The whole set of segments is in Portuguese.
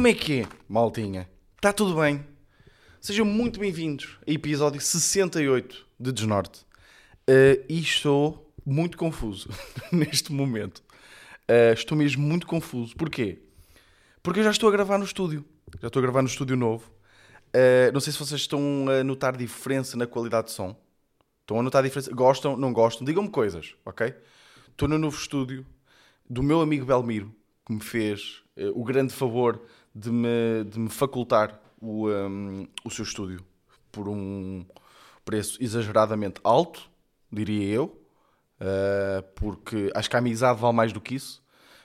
Como é que é, maltinha? Está tudo bem? Sejam muito bem-vindos a episódio 68 de Desnorte. Uh, e estou muito confuso neste momento. Uh, estou mesmo muito confuso. Porquê? Porque eu já estou a gravar no estúdio. Já estou a gravar no estúdio novo. Uh, não sei se vocês estão a notar diferença na qualidade de som. Estão a notar diferença? Gostam? Não gostam? Digam-me coisas, ok? Estou no novo estúdio do meu amigo Belmiro, que me fez o grande favor de me, de me facultar o, um, o seu estúdio por um preço exageradamente alto, diria eu, uh, porque acho que a amizade vale mais do que isso,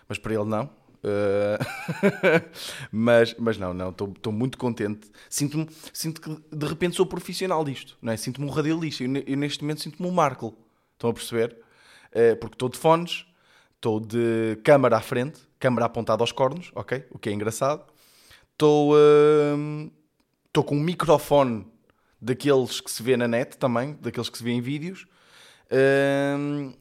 mas para ele não. Uh, mas, mas não, não, estou muito contente. Sinto-me, sinto que de repente sou profissional disto, não é? Sinto-me um radialista. Eu, eu neste momento sinto-me um Markle. Estão a perceber? Uh, porque estou de fones, estou de câmara à frente, câmara apontada aos cornos, ok? O que é engraçado. Estou uh, com um microfone daqueles que se vê na net também, daqueles que se vê em vídeos.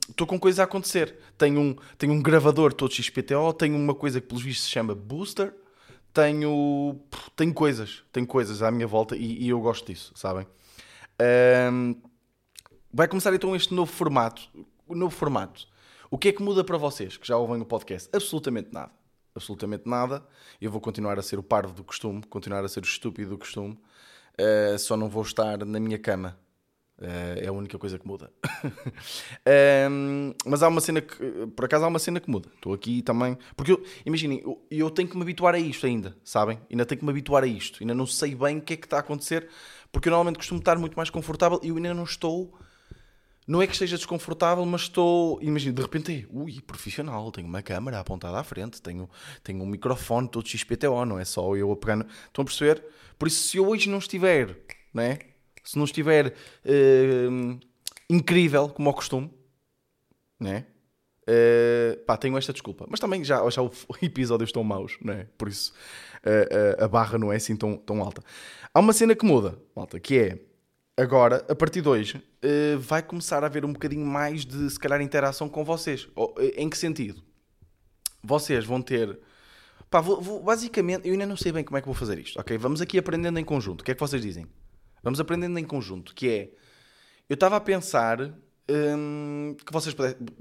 Estou uh, com coisas a acontecer. Tenho um, tenho um gravador todo XPTO, tenho uma coisa que pelos vistos se chama Booster, tenho, tenho coisas, tenho coisas à minha volta e, e eu gosto disso, sabem? Uh, vai começar então este novo formato. Novo formato. O que é que muda para vocês que já ouvem o podcast? Absolutamente nada. Absolutamente nada. Eu vou continuar a ser o parvo do costume, continuar a ser o estúpido do costume. Uh, só não vou estar na minha cama Uh, é a única coisa que muda. um, mas há uma cena que, por acaso, há uma cena que muda. Estou aqui também. Porque eu, imaginem, eu, eu, tenho que me habituar a isto ainda, sabem? Ainda tenho que me habituar a isto. Ainda não sei bem o que é que está a acontecer, porque eu normalmente costumo estar muito mais confortável e eu ainda não estou. Não é que esteja desconfortável, mas estou. Imagina, de repente, ui, profissional, tenho uma câmera apontada à frente, tenho, tenho um microfone todo XPTO, não é só eu a pegar. Estão a perceber? Por isso, se eu hoje não estiver, não é? se não estiver uh, incrível, como ao costume, né? Uh, pá, tenho esta desculpa. Mas também já, já os episódios estão maus, né? Por isso uh, a barra não é assim tão, tão alta. Há uma cena que muda, malta, que é agora, a partir de hoje, vai começar a haver um bocadinho mais de, se calhar, interação com vocês. Em que sentido? Vocês vão ter. Pá, vou, vou, basicamente, eu ainda não sei bem como é que vou fazer isto, ok? Vamos aqui aprendendo em conjunto. O que é que vocês dizem? Vamos aprendendo em conjunto, que é... Eu estava a pensar hum, que vocês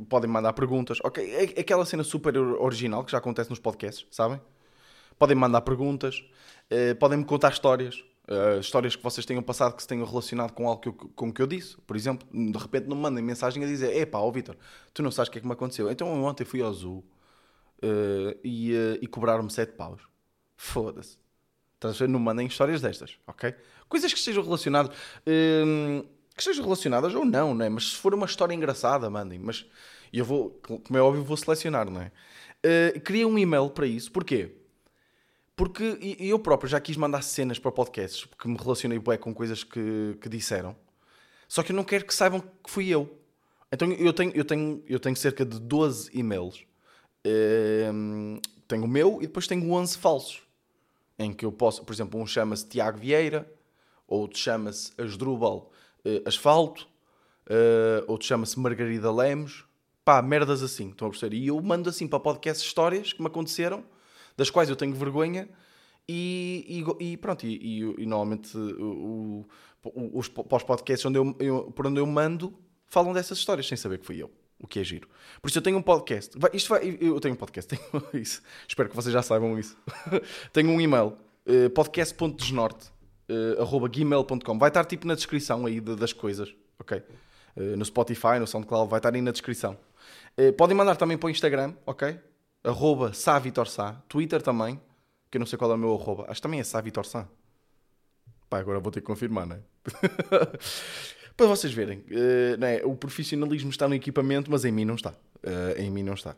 podem mandar perguntas. Ok, é, é aquela cena super original que já acontece nos podcasts, sabem? Podem mandar perguntas, uh, podem-me contar histórias. Uh, histórias que vocês tenham passado que se tenham relacionado com algo que eu, com que eu disse. Por exemplo, de repente não mandem mensagem a dizer: Epá, ó Vitor, tu não sabes o que é que me aconteceu. Então ontem fui ao Zoo uh, e, e cobraram-me 7 paus. Foda-se. Não mandem histórias destas, ok? Coisas que estejam relacionadas. Que estejam relacionadas ou não, não é? Mas se for uma história engraçada, mandem. Mas eu vou, como é óbvio, vou selecionar, não é? Uh, queria um e-mail para isso. Porquê? Porque eu próprio já quis mandar cenas para podcasts, porque me relacionei bem com coisas que, que disseram. Só que eu não quero que saibam que fui eu. Então eu tenho, eu tenho, eu tenho cerca de 12 e-mails. Uh, tenho o meu e depois tenho 11 falsos. Em que eu posso, por exemplo, um chama-se Tiago Vieira, outro chama-se Asdrubal uh, Asfalto, uh, outro chama-se Margarida Lemos, pá, merdas assim, estão a perceber? E eu mando assim para podcast histórias que me aconteceram, das quais eu tenho vergonha, e, e, e pronto, e, e, normalmente o, o, os, para os podcasts onde eu, eu, por onde eu mando falam dessas histórias sem saber que fui eu. O que é giro. Por isso eu tenho um podcast. Vai, isto vai, eu tenho um podcast, tenho isso. Espero que vocês já saibam isso. tenho um e-mail, uh, podcast.desnorte uh, gmail.com. Vai estar tipo na descrição aí das coisas, ok? Uh, no Spotify, no SoundCloud, vai estar aí na descrição. Podem mandar também para o Instagram, ok? Arroba Savitorsá. Twitter também, que eu não sei qual é o meu arroba. Acho que também é Savitorsá. Pá, agora vou ter que confirmar, não é? para vocês verem, uh, não é? o profissionalismo está no equipamento, mas em mim não está. Uh, em mim não está.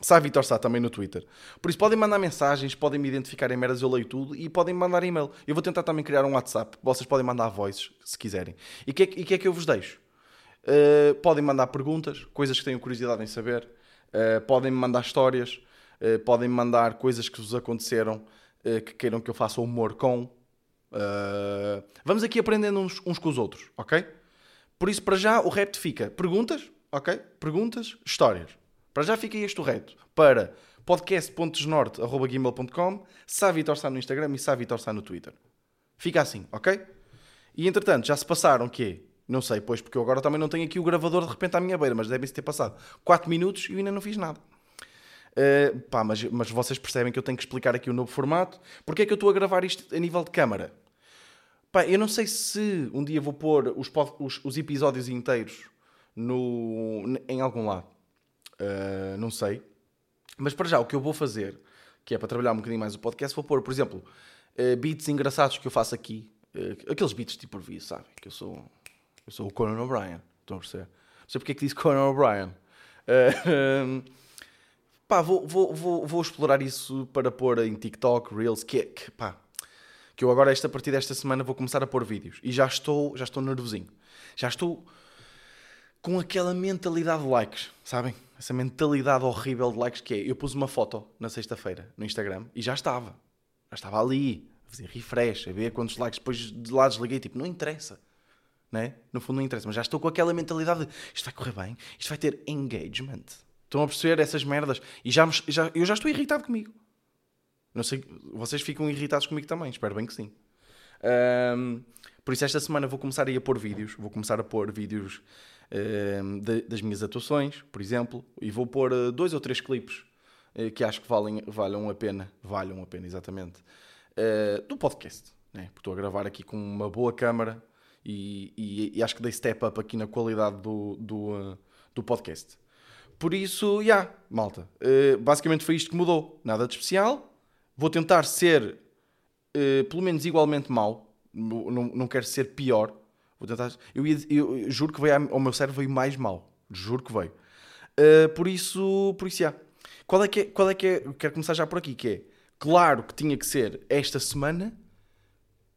Sai Vitor Sá também no Twitter. Por isso podem mandar mensagens, podem me identificar em merdas, eu leio tudo e podem mandar e-mail. Eu vou tentar também criar um WhatsApp. Vocês podem mandar voices se quiserem. E o que, é, que, é que eu vos deixo? Uh, podem mandar perguntas, coisas que tenham curiosidade em saber. Uh, podem me mandar histórias. Uh, podem me mandar coisas que vos aconteceram que queiram que eu faça humor com. vamos aqui aprendendo uns, uns com os outros, ok? Por isso, para já, o repto fica perguntas, ok? Perguntas, histórias. Para já fica este o reto. Para podcast.desnorte.gmail.com, Savitor está no Instagram e Savitor está no Twitter. Fica assim, ok? E entretanto, já se passaram o quê? Não sei, pois, porque eu agora também não tenho aqui o gravador de repente à minha beira, mas devem-se ter passado 4 minutos e eu ainda não fiz nada. Uh, pá, mas, mas vocês percebem que eu tenho que explicar aqui o novo formato. Porque é que eu estou a gravar isto a nível de câmara? Pá, eu não sei se um dia vou pôr os, os, os episódios inteiros no, em algum lado. Uh, não sei. Mas para já, o que eu vou fazer, que é para trabalhar um bocadinho mais o podcast, vou pôr, por exemplo, uh, beats engraçados que eu faço aqui. aqueles beats tipo por vídeo, sabe? Que eu sou, eu sou o Conan O'Brien. Estão a perceber? Não sei porque é que disse Conan O'Brien. Pá, vou, vou, vou, vou explorar isso para pôr em TikTok, Reels, que, é, que pá, que eu agora, esta, a partir desta semana, vou começar a pôr vídeos. E já estou, já estou nervosinho. Já estou com aquela mentalidade de likes, sabem? Essa mentalidade horrível de likes que é. Eu pus uma foto na sexta-feira no Instagram e já estava. Já estava ali, a fazer refresh, a ver quantos likes. Depois de lá desliguei, tipo, não interessa. Né? No fundo, não interessa. Mas já estou com aquela mentalidade de isto vai correr bem, isto vai ter engagement. Estão a perceber essas merdas? E já, já, eu já estou irritado comigo. Não sei, vocês ficam irritados comigo também, espero bem que sim. Um, por isso, esta semana vou começar a, a pôr vídeos. Vou começar a pôr vídeos um, de, das minhas atuações, por exemplo, e vou pôr uh, dois ou três clipes uh, que acho que valem, valham a pena. Valham a pena, exatamente. Uh, do podcast, né? Porque estou a gravar aqui com uma boa câmara e, e, e, acho que dei step up aqui na qualidade do, do, do podcast. Por isso, já, yeah, malta. Uh, basicamente foi isto que mudou. Nada de especial. Vou tentar ser, uh, pelo menos, igualmente mau. Não, não, quero ser pior. Vou tentar. Eu, ia, eu juro que veio ao meu cérebro veio mais mal. Juro que veio. Uh, por isso, por isso, já. Yeah. Qual é que é? Qual é que é? Quero começar já por aqui. Que é, claro que tinha que ser esta semana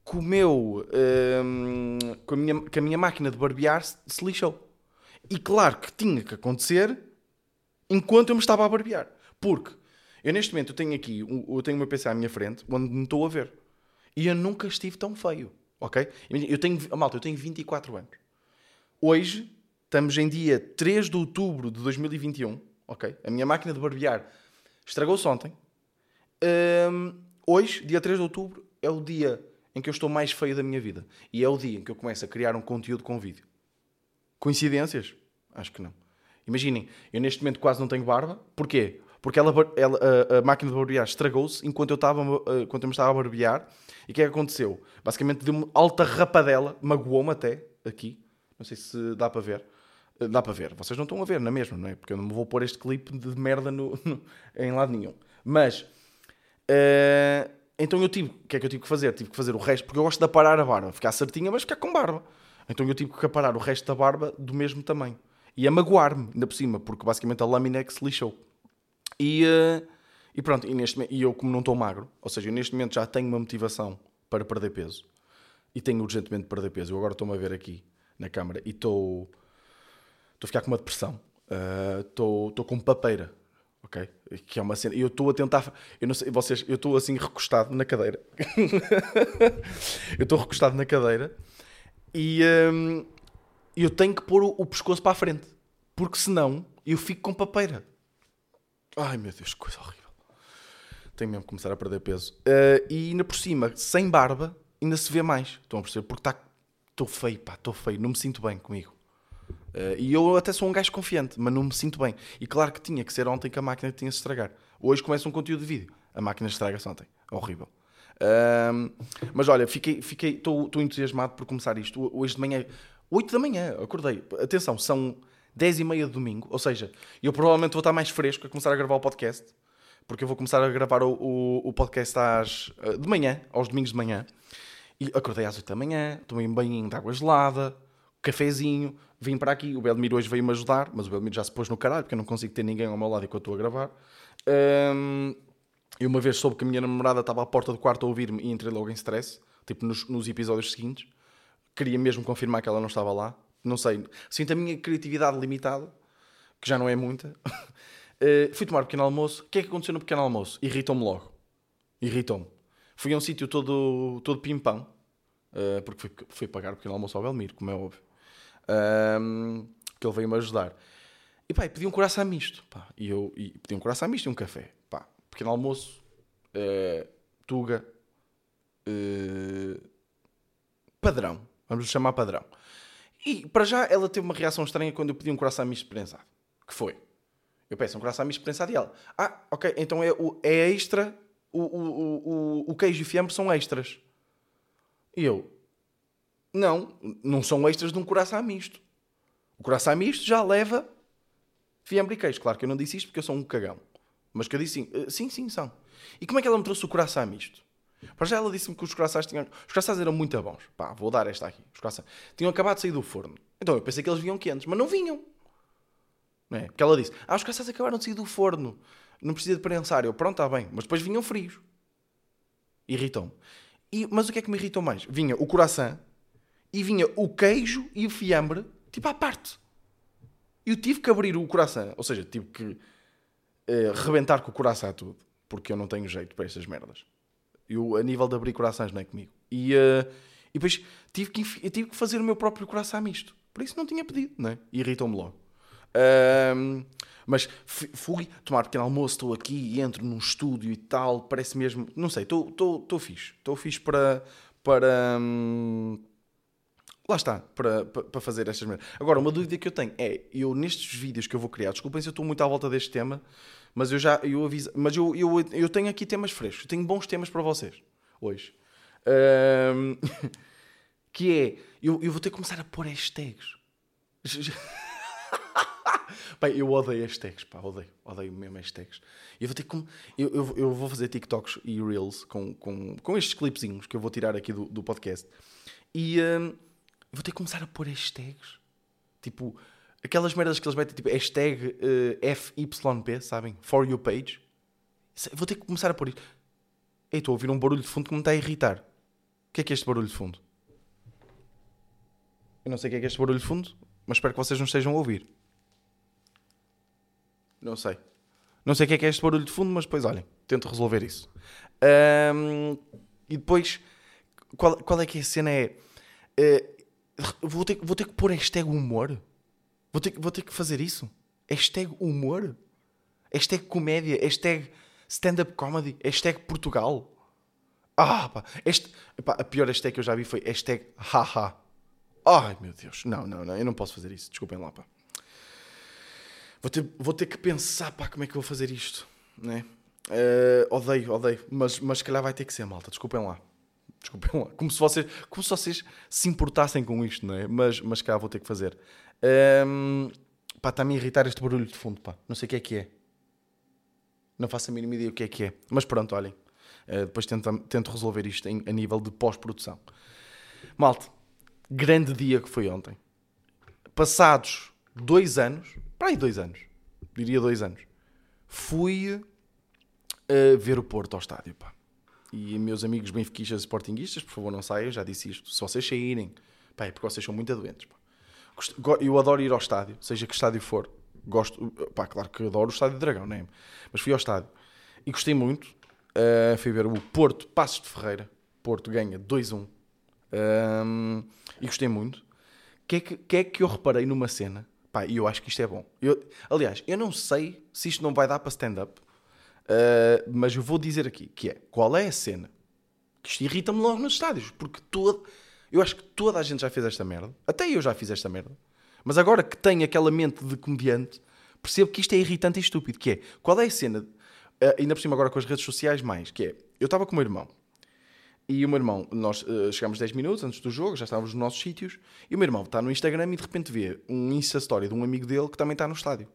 que o meu, ehm, com, a minha, que a minha máquina de barbear se, se lixou. E claro que tinha que acontecer enquanto eu me estava a barbear. Porque eu neste momento tenho aqui, eu tenho meu PC à minha frente, onde me estou a ver. E eu nunca estive tão feio, ok? Eu tenho, malta, eu tenho 24 anos. Hoje, estamos em dia 3 de outubro de 2021, ok? A minha máquina de barbear estragou-se ontem. Um, hoje, dia 3 de outubro, é o dia em que eu estou mais feio da minha vida. E é o dia em que eu começo a criar um conteúdo com vídeo. Coincidências? Acho que não. Imaginem, eu neste momento quase não tenho barba. Porquê? Porque ela, ela a, a, máquina de barbear estragou-se enquanto eu, estava, enquanto eu me estava a barbear. E o que é que aconteceu? Basicamente deu-me alta rapadela, magoou-me até, aqui. Não sei se dá para ver. Uh, dá para ver. Vocês não estão a ver, na é mesma, não é? Porque eu não me vou pôr este clipe de merda no, no, em lado nenhum. Mas, uh, então eu tive, o que é que eu tive que fazer? Tive que fazer o resto, porque eu gosto de aparar a barba. Ficar certinha, mas ficar com barba. Então eu tive que aparar o resto da barba do mesmo tamanho e a magoar-me, ainda por cima, porque basicamente a lâmina é que se lixou. E, uh, e pronto, e, neste, e eu, como não estou magro, ou seja, eu neste momento já tenho uma motivação para perder peso e tenho urgentemente de perder peso. Eu agora estou-me a ver aqui na câmara e estou, estou a ficar com uma depressão, uh, estou, estou com papeira. Ok? Que é uma cena. Eu estou a tentar. Eu não sei, vocês. Eu estou assim recostado na cadeira. eu estou recostado na cadeira e, um, eu tenho que pôr o, o, pescoço para a frente. Porque senão eu fico com papeira. Ai meu Deus, que coisa horrível. Tenho mesmo que começar a perder peso. Uh, e ainda por cima, sem barba, ainda se vê mais. Estão a perceber? Porque está. Estou feio, pá, estou feio. Não me sinto bem comigo. Uh, e eu até sou um gajo confiante, mas não me sinto bem. E claro que tinha que ser ontem que a máquina tinha se estragar. Hoje começa um conteúdo de vídeo. A máquina estraga-se ontem. Horrível. Uh, mas olha, fiquei, fiquei, estou entusiasmado por começar isto. Hoje de manhã 8 da manhã, acordei. Atenção, são 10 e meia de domingo, ou seja, eu provavelmente vou estar mais fresco a começar a gravar o podcast, porque eu vou começar a gravar o, o, o podcast às, eh, de manhã, aos domingos de manhã. E acordei às 8 da manhã, tomei um banhinho de água gelada, cafezinho, vim para aqui. O Belmiro hoje veio-me ajudar, mas o Belmiro já se pôs no caralho, porque eu não consigo ter ninguém ao meu lado enquanto estou a gravar. Um, e uma vez soube que a minha namorada estava à porta do quarto a ouvir-me e entrei logo em stress, tipo nos, nos episódios seguintes queria mesmo confirmar que ela não estava lá. Não sei, sinto a minha criatividade limitada, que já não é muita. uh, fui tomar um pequeno almoço. O que é que aconteceu no pequeno almoço? Irritou-me logo. Irritou-me. Fui a um sítio todo, todo pimpão, uh, porque fui, fui pagar o pequeno almoço ao Belmiro, como é óbvio. Um, que ele veio-me ajudar. E pá, pedi um coração misto. Pá, e eu e pedi um coração misto e um café. Pá. pequeno almoço, uh, Tuga, uh, padrão. Vamos lhe chamar padrão. E para já ela teve uma reação estranha quando eu pedi um coração misto prensado. Que foi? Eu peço um coração misto prensado e ela. Ah, ok, então é, o, é extra. O, o, o, o queijo e fiambre são extras. E eu. Não, não são extras de um coração misto. O coração misto já leva fiambre e queijo. Claro que eu não disse isto porque eu sou um cagão. Mas que eu disse sim, eh, sim, sim, são. E como é que ela me trouxe o coração misto? Para já ela disse-me que os corações tinham. Os corações eram muito bons. Pá, vou dar esta aqui. Os corações. Tinham acabado de sair do forno. Então eu pensei que eles vinham quentes, mas não vinham. Não é? Porque ela disse: Ah, os corações acabaram de sair do forno. Não precisa de prensar. Eu, pronto, está bem. Mas depois vinham frios. Irritam-me. E, mas o que é que me irritou mais? Vinha o coração e vinha o queijo e o fiambre, tipo à parte. Eu tive que abrir o coração. Ou seja, tive que uh, rebentar com o coração tudo. Porque eu não tenho jeito para estas merdas. Eu, a nível de abrir corações, não é comigo. E, uh, e depois tive que, tive que fazer o meu próprio coração misto. Por isso não tinha pedido, não é? Irritou-me logo. Um, mas fui tomar pequeno almoço, estou aqui entro num estúdio e tal, parece mesmo. Não sei, estou fixe. Estou fixe para. para hum, lá está, para, para, fazer estas merdas. Agora, uma dúvida que eu tenho é: eu nestes vídeos que eu vou criar, desculpem se eu estou muito à volta deste tema, mas eu já eu aviso, mas eu, eu, eu tenho aqui temas frescos, tenho bons temas para vocês hoje. Um, que é, eu, eu vou ter que começar a pôr hashtags. Bem, eu odeio hashtags, pá, odeio, odeio mesmo hashtags. Eu vou ter que. Eu, eu, eu, vou fazer TikToks e Reels com, com, com estes clipezinhos que eu vou tirar aqui do, do podcast. E um, vou ter que começar a pôr hashtags. Tipo, Aquelas merdas que eles metem, tipo hashtag uh, FYP, sabem? For you page. Vou ter que começar a pôr isto. Ei, estou a ouvir um barulho de fundo que me está a irritar. O que é que é este barulho de fundo? Eu não sei o que é que é este barulho de fundo, mas espero que vocês não estejam a ouvir. Não sei. Não sei o que é que é este barulho de fundo, mas depois, olhem, tento resolver isso. Um, e depois, qual, qual é que é a cena? É. Uh, vou, ter, vou ter que pôr hashtag humor. Vou ter, vou ter que fazer isso. Hashtag humor. Hashtag comédia. Hashtag stand-up comedy. Hashtag Portugal. Ah, pá. Este, pá, a pior hashtag que eu já vi foi hashtag haha. Ai, meu Deus. Não, não, não. Eu não posso fazer isso. Desculpem lá, pá. Vou ter, vou ter que pensar, pá, como é que eu vou fazer isto. Né? Uh, odeio, odeio. Mas, mas se calhar vai ter que ser, malta. Desculpem lá. Desculpem lá. Como se vocês, como se, vocês se importassem com isto, não é? Mas, mas cá vou ter que fazer. Um, pá, está-me a irritar este barulho de fundo, pá. Não sei o que é que é. Não faço a mínima ideia o que é que é. Mas pronto, olhem. Uh, depois tento, tento resolver isto em, a nível de pós-produção. Malte, grande dia que foi ontem. Passados dois anos, para aí dois anos, diria dois anos, fui uh, ver o Porto ao estádio, pá. E meus amigos benfiquistas e sportinguistas, por favor não saiam, já disse isto. Se vocês saírem, pá, é porque vocês são muito doentes. Eu adoro ir ao estádio, seja que estádio for. Gosto, pá, claro que adoro o estádio de Dragão, né? Mas fui ao estádio e gostei muito. Uh, fui ver o Porto Passos de Ferreira. Porto ganha 2-1. Um, e gostei muito. O que, é que, que, é que eu reparei numa cena? Pá, e eu acho que isto é bom. Eu, aliás, eu não sei se isto não vai dar para stand-up, uh, mas eu vou dizer aqui, que é, qual é a cena? Que isto irrita-me logo nos estádios, porque todo eu acho que toda a gente já fez esta merda. Até eu já fiz esta merda. Mas agora que tenho aquela mente de comediante, percebo que isto é irritante e estúpido. Que é, qual é a cena, uh, ainda por cima agora com as redes sociais mais, que é, eu estava com o meu irmão. E o meu irmão, nós uh, chegámos 10 minutos antes do jogo, já estávamos nos nossos sítios, e o meu irmão está no Instagram e de repente vê um Insta Story de um amigo dele que também está no estádio.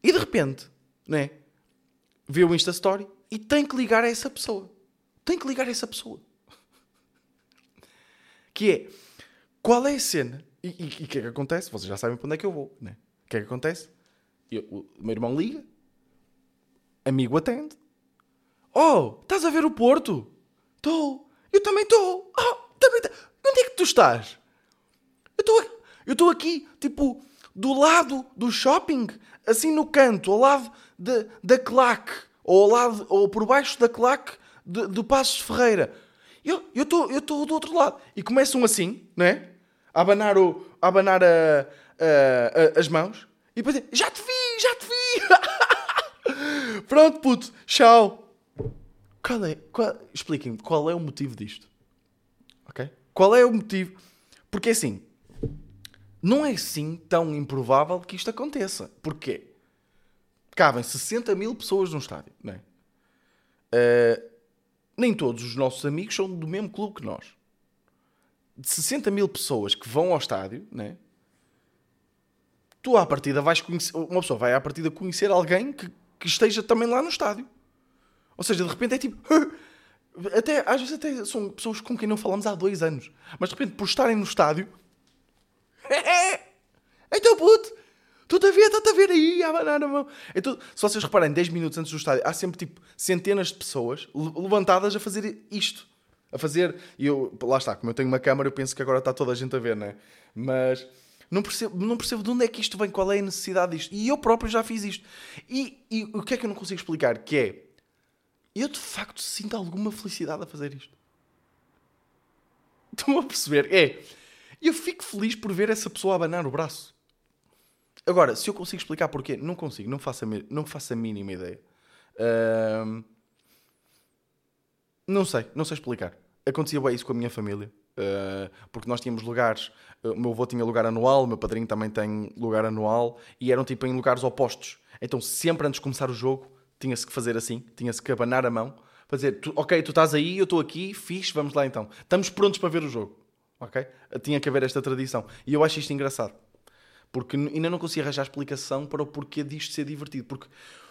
E de repente, né? Vê o Insta Story e tem que ligar a essa pessoa. Tem que ligar a essa pessoa. Que é, qual é a cena? E o que é que acontece? Vocês já sabem para onde é que eu vou, né? O que é que acontece? Eu, o meu irmão liga, amigo atende. Oh, estás a ver o Porto? Estou. Eu também estou. Oh, também tá. Onde é que tu estás? Eu estou aqui, tipo, do lado do shopping, assim no canto, ao lado de, da claque, ou ao lado, ou por baixo da claque de, do Passos Ferreira. Eu estou eu tô do outro lado. E começam assim, não é? A abanar, o, a abanar a, a, a, as mãos. E depois já te vi, já te vi. Pronto, puto, tchau. Qual é, qual, expliquem-me, qual é o motivo disto? Ok? Qual é o motivo? Porque assim, não é assim tão improvável que isto aconteça. Porquê? Cabem 60 mil pessoas num estádio, não é? Uh, nem todos os nossos amigos são do mesmo clube que nós. De 60 mil pessoas que vão ao estádio, né? tu à partida vais conhecer, uma pessoa vai à partida conhecer alguém que, que esteja também lá no estádio. Ou seja, de repente é tipo. Até, às vezes até são pessoas com quem não falamos há dois anos. Mas de repente, por estarem no estádio. então, puto, tu a ver, estás a ver aí, a abanar a mão. Então, se vocês reparem, 10 minutos antes do estádio, há sempre tipo centenas de pessoas levantadas a fazer isto. A fazer. E eu, lá está, como eu tenho uma câmara, eu penso que agora está toda a gente a ver, não é? Mas não percebo, não percebo de onde é que isto vem, qual é a necessidade disto. E eu próprio já fiz isto. E, e o que é que eu não consigo explicar? Que é, eu de facto sinto alguma felicidade a fazer isto. Estão a perceber? É, eu fico feliz por ver essa pessoa abanar o braço. Agora, se eu consigo explicar porquê, não consigo, não faço a, não faço a mínima ideia. Não sei, não sei explicar. Acontecia bem isso com a minha família. Uh, porque nós tínhamos lugares, uh, o meu avô tinha lugar anual, o meu padrinho também tem lugar anual, e eram tipo em lugares opostos. Então, sempre antes de começar o jogo, tinha-se que fazer assim, tinha-se que abanar a mão, fazer, ok, tu estás aí, eu estou aqui, fixe, vamos lá então. Estamos prontos para ver o jogo, ok? Tinha que haver esta tradição. E eu acho isto engraçado, porque ainda não consigo arranjar explicação para o porquê disto ser divertido. Porque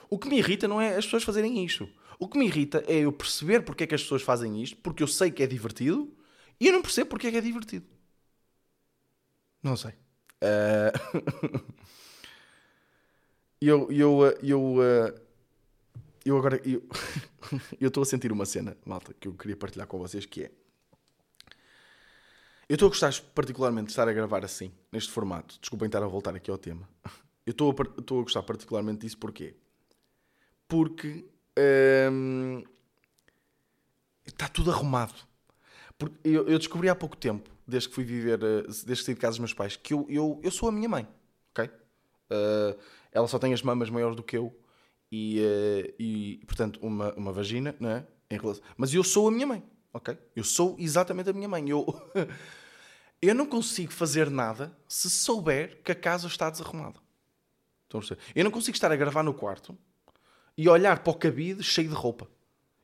o que me irrita não é as pessoas fazerem isto. O que me irrita é eu perceber porque é que as pessoas fazem isto, porque eu sei que é divertido, e eu não percebo porque é que é divertido. Não sei. Uh... eu, eu, eu, uh... eu agora eu estou a sentir uma cena, malta, que eu queria partilhar com vocês, que é eu estou a gostar particularmente de estar a gravar assim, neste formato. Desculpem estar a voltar aqui ao tema. Eu estou a, estou a gostar particularmente disso porquê? Porque hum, está tudo arrumado. Eu, eu, descobri há pouco tempo, desde que fui viver, eh, desde que saí de casa dos meus pais, que eu, eu, eu sou a minha mãe, ok? Uh, ela só tem as mamas maiores do que eu e, uh, e portanto, uma, uma vagina, não é? Relação... Mas eu sou a minha mãe, ok? Eu sou exatamente a minha mãe. Eu, eu não consigo fazer nada se souber que a casa está desarrumada. Eu não consigo estar a gravar no quarto e olhar para o cabide cheio de roupa.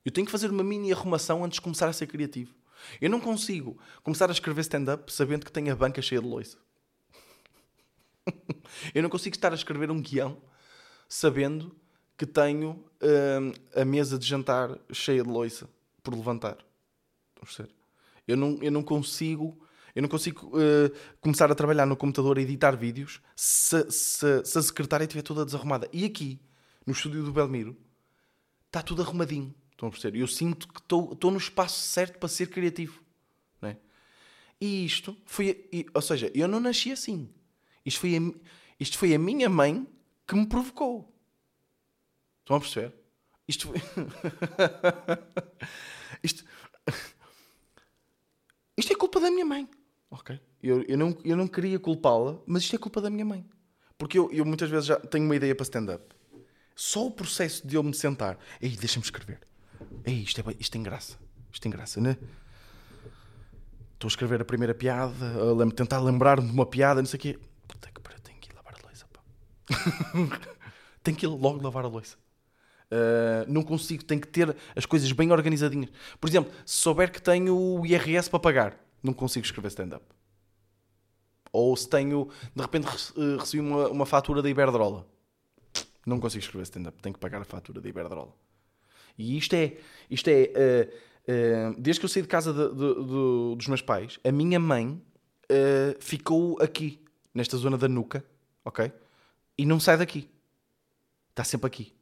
Eu tenho que fazer uma mini arrumação antes de começar a ser criativo. Eu não consigo começar a escrever stand-up sabendo que tenho a banca cheia de loiça. eu não consigo estar a escrever um guião sabendo que tenho hum, a mesa de jantar cheia de loiça por levantar. Eu não, eu não consigo. Eu não consigo uh, começar a trabalhar no computador a editar vídeos se, se, se a secretária estiver toda desarrumada. E aqui, no estúdio do Belmiro, está tudo arrumadinho. Estão a perceber? Eu sinto que estou no espaço certo para ser criativo. Não é? E isto foi. E, ou seja, eu não nasci assim. Isto foi, a, isto foi a minha mãe que me provocou. Estão a perceber? Isto isto. Culpa da minha mãe. Ok? Eu, eu, não, eu não queria culpá-la, mas isto é culpa da minha mãe. Porque eu, eu muitas vezes já tenho uma ideia para stand-up. Só o processo de eu me sentar. Ei, deixa-me escrever. Ei, isto, é, isto tem graça. Isto tem graça, né? Estou a escrever a primeira piada, a tentar lembrar-me de uma piada, não sei o quê. Puta que pariu, tenho que ir lavar a louça, pá. tenho que ir logo lavar a louça. Uh, não consigo, tenho que ter as coisas bem organizadinhas. Por exemplo, se souber que tenho o IRS para pagar, não consigo escrever stand-up. Ou se tenho, de repente eh, recebi uma, uma fatura da Iberdrola, não consigo escrever stand-up, tenho que pagar a fatura da Iberdrola. E isto é, isto é uh, uh, desde que eu saí de casa de, de, de, dos meus pais, a minha mãe uh, ficou aqui, nesta zona da nuca, ok? E não sai daqui. Está sempre aqui.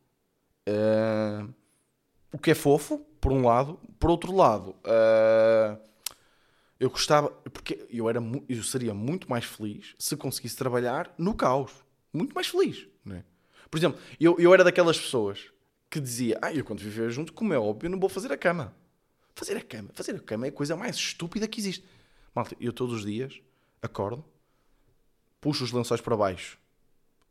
o que é fofo, por um lado. Por outro lado, eu gostava, porque eu, era, eu seria muito mais feliz se conseguisse trabalhar no caos. Muito mais feliz, não é? Por exemplo, eu, eu era daquelas pessoas que dizia: Ah, eu quando viver junto, como é óbvio, não vou fazer a cama. Fazer a cama, fazer a cama é a coisa mais estúpida que existe. Malta, eu todos os dias acordo, puxo os lençóis para baixo,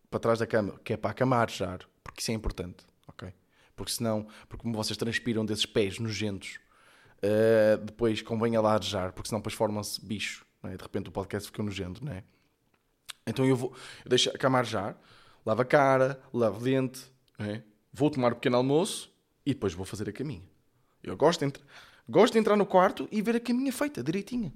para trás da cama, que é para a cama arejar, porque isso é importante, ok? Porque senão, porque vocês transpiram desses pés nojentos, uh, depois convém a larejar, porque senão depois forma-se bicho. É? De repente o podcast fica nojento, não é? Então eu vou, eu deixo a cama arejar, lavo a cara, lavo dente, é? vou tomar um pequeno almoço e depois vou fazer a caminha. Eu gosto de, gosto de entrar no quarto e ver a caminha feita, direitinha.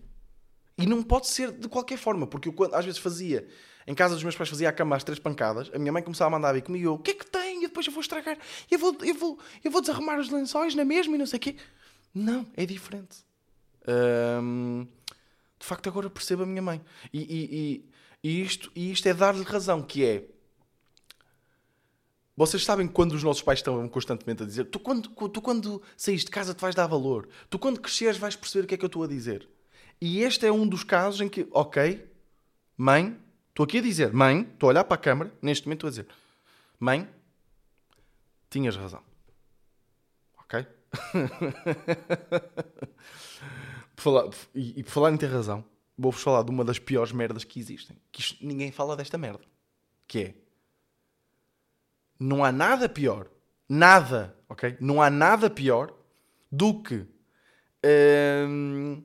E não pode ser de qualquer forma, porque eu às vezes fazia, em casa dos meus pais fazia a cama às três pancadas, a minha mãe começava a mandar vir comigo, o que é que tem? E depois eu vou estragar, eu vou, eu vou, eu vou desarrumar os lençóis na mesma e não sei o quê. Não, é diferente. Hum, de facto, agora percebo a minha mãe. E, e, e, e isto, e isto é dar-lhe razão, que é... Vocês sabem quando os nossos pais estão constantemente a dizer tu quando, tu quando saís de casa te vais dar valor. Tu quando cresceres vais perceber o que é que eu estou a dizer. E este é um dos casos em que, ok, mãe, estou aqui a dizer, mãe, estou a olhar para a câmara, neste momento estou a dizer, mãe, tinhas razão. Ok? Por falar, e, e por falar em ter razão, vou-vos falar de uma das piores merdas que existem. Que isto, ninguém fala desta merda. Que é. Não há nada pior. Nada, ok? Não há nada pior do que. Hum,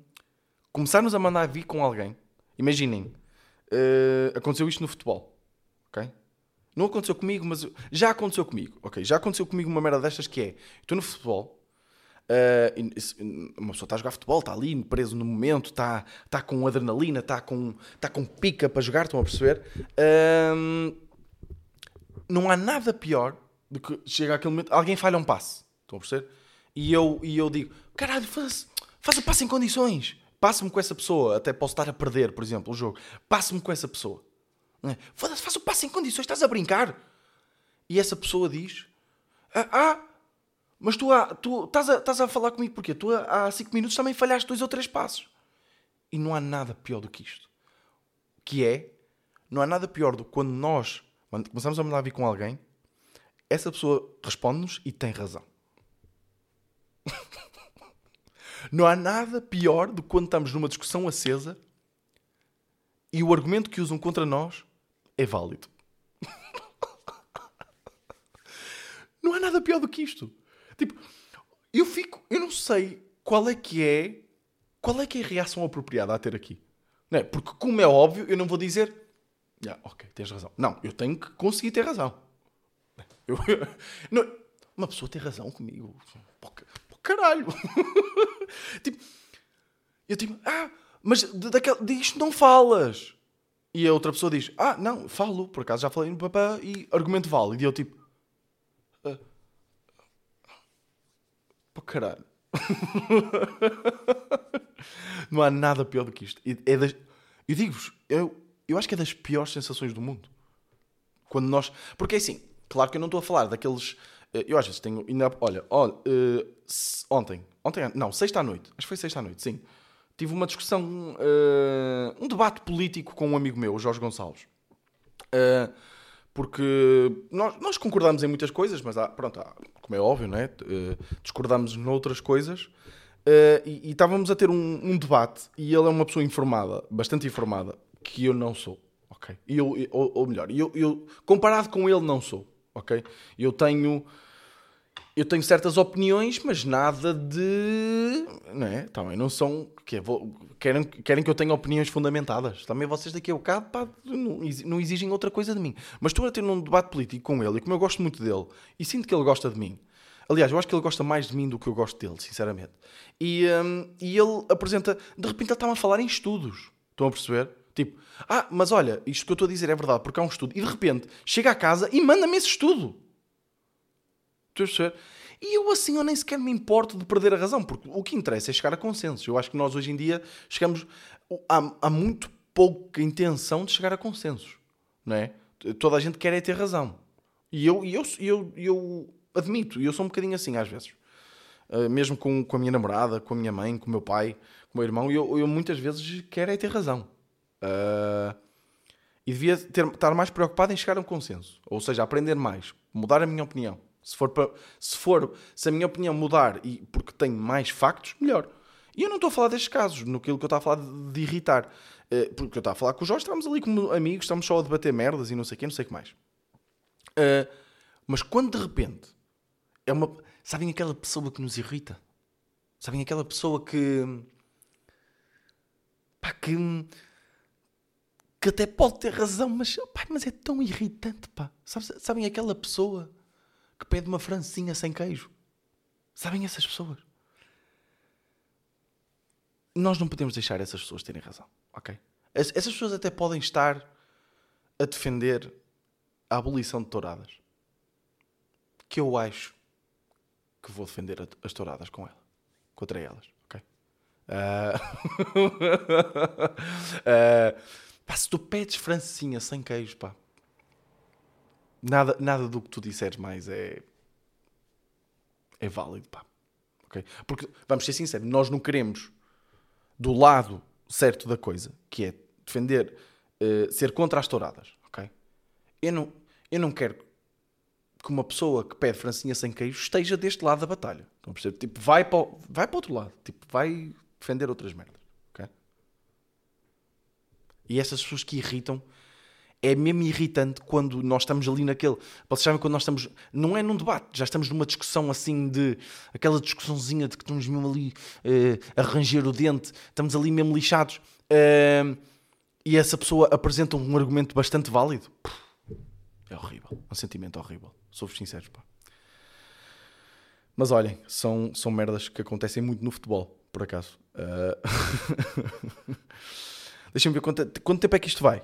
começarmos a mandar vir com alguém. Imaginem, uh, aconteceu isto no futebol, ok? Não aconteceu comigo, mas já aconteceu comigo, ok? Já aconteceu comigo uma merda destas que é, estou no futebol, uh, uma pessoa está a jogar futebol, está ali preso no momento, está, está com adrenalina, está com, está com pica para jogar, estão a perceber? Uh, não há nada pior do que chega aquele momento, alguém falha um passe, estão a perceber? E eu, e eu digo, caralho, faz, faz o passe em condições passe-me com essa pessoa, até posso estar a perder, por exemplo, o jogo. Passe-me com essa pessoa. É? Foda-se, faz o passe em condições, estás a brincar. E essa pessoa diz: Ah, ah mas tu, há, tu estás, a, estás a falar comigo porque tu há 5 minutos também falhaste dois ou três passos. E não há nada pior do que isto. Que é, não há nada pior do que quando nós quando começamos a mandar vir com alguém, essa pessoa responde-nos e tem razão. Não há nada pior do que quando estamos numa discussão acesa e o argumento que usam contra nós é válido. não há nada pior do que isto. Tipo, eu fico, eu não sei qual é que é, qual é que é a reação apropriada a ter aqui. Não é? Porque como é óbvio, eu não vou dizer, yeah, ok, tens razão. Não, eu tenho que conseguir ter razão. Eu, não, uma pessoa tem razão comigo. Pô, caralho. tipo, eu tipo, ah, mas daquela, disto não falas. E a outra pessoa diz, ah, não, falo, por acaso já falei no papá e argumento válido. E eu tipo, pô, caralho. não há nada pior do que isto. É das, eu digo-vos, eu, eu acho que é das piores sensações do mundo. Quando nós. Porque é assim, claro que eu não estou a falar daqueles eh, eu às vezes tenho. Olha, olha uh, ontem, ontem, não, sexta à noite, acho que foi sexta à noite, sim. Tive uma discussão, uh, um debate político com um amigo meu, o Jorge Gonçalves. Uh, porque nós, nós concordamos em muitas coisas, mas há, pronto, há, como é óbvio, não é? discordamos noutras coisas. E, e, estávamos a ter um, um, debate e ele é uma pessoa informada, bastante informada, que eu não sou, ok? Eu, ou, ou melhor, eu, eu, comparado com ele, não sou ok? Eu tenho eu tenho certas opiniões, mas nada de. Não é? Também não são. Que é, querem, querem que eu tenha opiniões fundamentadas. Também vocês daqui a bocado pá, não, exigem outra coisa de mim. Mas estou a ter um debate político com ele e como eu gosto muito dele e sinto que ele gosta de mim. Aliás, eu acho que ele gosta mais de mim do que eu gosto dele, sinceramente. E, um, e ele apresenta. De repente ele está-me a falar em estudos. Estão a perceber? Tipo, ah, mas olha, isto que eu estou a dizer é verdade, porque há um estudo. E de repente chega a casa e manda-me esse estudo. A perceber? E eu assim eu nem sequer me importo de perder a razão, porque o que interessa é chegar a consensos. Eu acho que nós hoje em dia chegamos. Há, há muito pouca intenção de chegar a consensos. Não é? Toda a gente quer é ter razão. E eu, eu, eu, eu admito, eu sou um bocadinho assim às vezes. Uh, mesmo com, com a minha namorada, com a minha mãe, com o meu pai, com o meu irmão, eu, eu muitas vezes quero é ter razão. Uh, e devia ter, estar mais preocupado em chegar a um consenso. Ou seja, aprender mais, mudar a minha opinião. Se for, se for, se a minha opinião mudar e porque tenho mais factos, melhor. E eu não estou a falar destes casos, no que eu estava a falar de, de irritar. Uh, porque eu estava a falar com o Jorge, estávamos ali como amigos, estamos só a debater merdas e não sei o que, não sei o que mais. Uh, mas quando de repente é uma. Sabem aquela pessoa que nos irrita? Sabem aquela pessoa que. Pá, que. que até pode ter razão, mas, pá, mas é tão irritante, pá. Sabem aquela pessoa que pede uma francinha sem queijo? Sabem essas pessoas? Nós não podemos deixar essas pessoas terem razão, ok? Es- Essas pessoas até podem estar a defender a abolição de touradas. Que eu acho que vou defender as touradas com ela. Contra elas, ok? Ah, ah, pá, se tu pedes francinha sem queijo, pá. Nada, nada do que tu disseres mais é. É válido, pá. Ok? Porque, vamos ser sinceros, nós não queremos do lado certo da coisa, que é defender, eh, ser contra as touradas, ok? Eu não, eu não quero que uma pessoa que pede francinha sem queijo esteja deste lado da batalha. Estão a perceber? Tipo, vai para, o- vai para outro lado. Tipo, vai defender outras merdas, ok? E essas pessoas que irritam, é mesmo irritante quando nós estamos ali naquele. Vocês sabem quando nós estamos. Não é num debate, já estamos numa discussão assim de. aquela discussãozinha de que estamos mesmo ali eh, a ranger o dente, estamos ali mesmo lixados. eh, e essa pessoa apresenta um argumento bastante válido. É horrível. É um sentimento horrível. Sou-vos sinceros, pá. Mas olhem, são, são merdas que acontecem muito no futebol, por acaso. Eh, Deixa-me ver quanto, quanto tempo é que isto vai.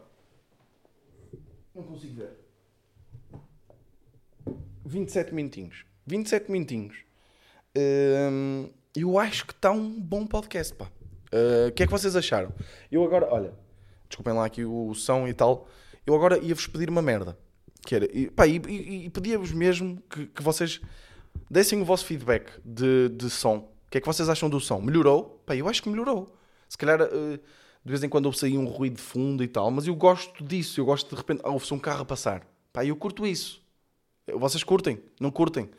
Não consigo ver. 27 minutinhos. 27 minutinhos. Hum, eu acho que está um bom podcast, pá. Uh, O que é que vocês acharam? Eu agora, olha, desculpem lá aqui o som e tal. Eu agora ia-vos pedir uma merda. Que era, e, pá, e, e- e pedia-vos mesmo que, que vocês dessem o vosso feedback de, de som. O que é que vocês acham do som? Melhorou? Pá, eu acho que melhorou. Se calhar uh, de vez em quando ouve aí um ruído de fundo e tal, mas eu gosto disso. Eu gosto de repente, ah, ouve-se um carro a passar. Pá, eu curto isso. Vocês curtem? Não curtem?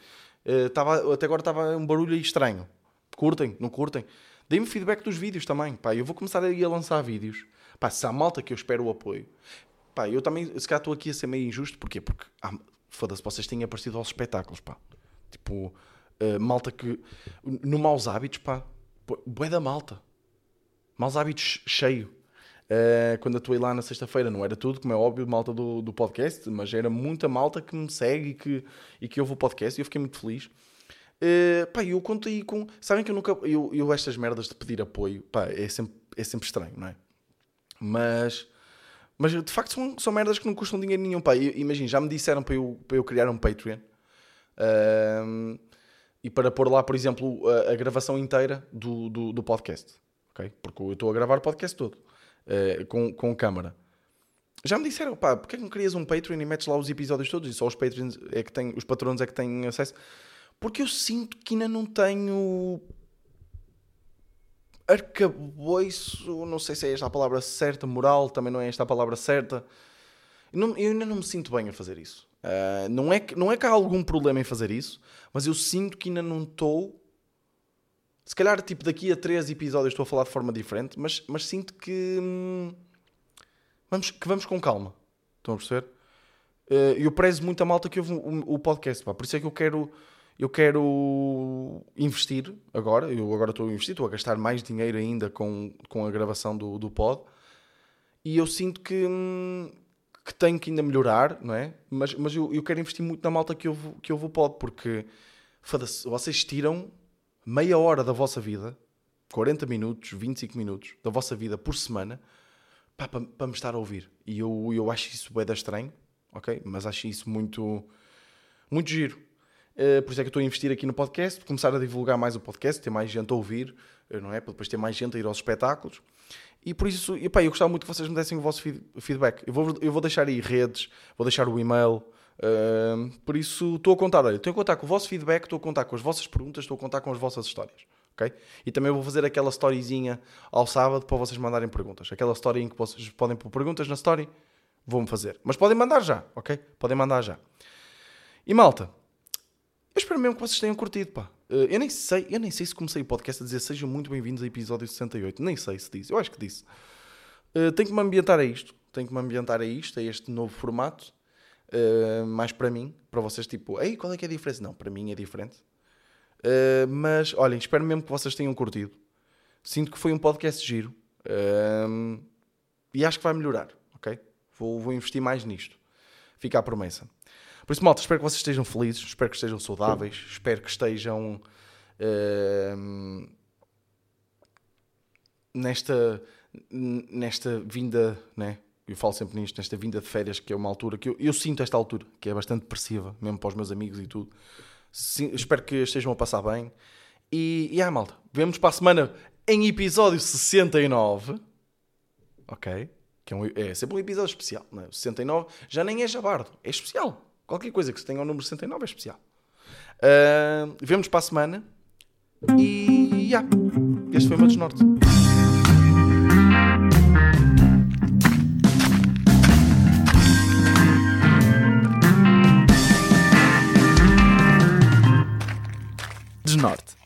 Eh, tava, até agora estava um barulho estranho. Curtem? Não curtem? Deem-me feedback dos vídeos também. Pá, eu vou começar aí a lançar vídeos. Pá, se há malta que eu espero o apoio. Pá, eu também, se calhar estou aqui a ser meio injusto. Porquê? Porque, ah, foda-se, vocês têm aparecido aos espetáculos, pá. Tipo, eh, malta que... No Maus Hábitos, pá. Bué da malta. Maus Hábitos cheio. Uh, quando atuei lá na sexta-feira, não era tudo, como é óbvio, malta do, do podcast, mas era muita malta que me segue e que, e que ouve o podcast e eu fiquei muito feliz. Uh, pá, eu conto aí com. Sabem que eu nunca. Eu, eu estas merdas de pedir apoio, pá, é sempre, é sempre estranho, não é? Mas. Mas de facto são, são merdas que não custam dinheiro nenhum, pá. Imagina, já me disseram para eu, para eu criar um Patreon. Um, e para pôr lá, por exemplo, a, a gravação inteira do, do, do podcast. Porque eu estou a gravar o podcast todo. eh, com, com câmara. Já me disseram, pá, porque é que não crias um Patreon e metes lá os episódios todos e só os Patreons é que têm, os patronos é que têm acesso? Porque eu sinto que ainda não tenho arcabouço, não sei se é esta a palavra certa, moral também não é esta a palavra certa. Não- eu ainda não me sinto bem a fazer isso. Ah, não, é que, não é que há algum problema em fazer isso, mas eu sinto que ainda não estou. Se calhar, tipo, daqui a três episódios estou a falar de forma diferente, mas, mas sinto que. hum, vamos, que vamos com calma. Estão a perceber? Eh, eu prezo muito a malta que ouve o, podcast, pá. por isso é que eu quero, eu quero investir agora. Eu agora estou a investir, estou a gastar mais dinheiro ainda com, com a gravação do, do pod. E eu sinto que, hum, que tenho que ainda melhorar, não é? Mas, mas eu, eu quero investir muito na malta que ouve, que ouve o pod, porque foda-se, vocês tiram meia hora da vossa vida, 40 minutos, 25 minutos da vossa vida por semana, para, me estar a ouvir. E eu, eu acho isso da estranho, ok? Mas acho isso muito, muito giro. Eh, por isso é que eu estou a investir aqui no podcast, começar a divulgar mais o podcast, ter mais gente a ouvir, eh, não é? Para depois ter mais gente a ir aos espetáculos. E por isso, e, pá, eu gostava muito que vocês me dessem o vosso feed- feedback. Eu vou, eu vou deixar aí redes, vou deixar o e-mail. Por isso, estou a contar, olha, estou a contar com o vosso feedback, estou a contar com as vossas perguntas, estou a contar com as vossas histórias. ok? E também vou fazer aquela storyzinha ao sábado para vocês mandarem perguntas. Aquela story em que vocês podem pôr perguntas na story, vou-me fazer. Mas podem mandar já, ok? Podem mandar já. E malta, eu espero mesmo que vocês tenham curtido, pá. Eh, Eu nem sei, eu nem sei se comecei o podcast a dizer sejam muito bem-vindos a episódio 68. Nem sei se disse, eu acho que disse. Eh, tenho que me ambientar a isto. Tenho que me ambientar a isto, a este novo formato. Uh, mais para mim, para vocês, tipo, ei, qual é que é a diferença? Não, para mim é diferente. Uh, mas, olhem, espero mesmo que vocês tenham curtido. Sinto que foi um podcast giro. Uh, e acho que vai melhorar, ok? Vou, vou investir mais nisto. Fica a promessa. Por isso, malta, espero que vocês estejam felizes, espero que estejam saudáveis, espero que estejam uh, nesta, nesta vinda, né? Eu falo sempre nisto, nesta vinda de férias, que é uma altura que eu, eu sinto esta altura, que é bastante depressiva, mesmo para os meus amigos e tudo. Sim, espero que estejam a passar bem. E, e ah, malta, vemos para a semana em episódio 69. Ok? Que é, um, é sempre um episódio especial. Não é? 69 já nem é jabardo, é especial. Qualquer coisa que se tenha o número 69 é especial. Uh, vemos para a semana. E. Yeah, este foi o meu desnorte. Desnorte.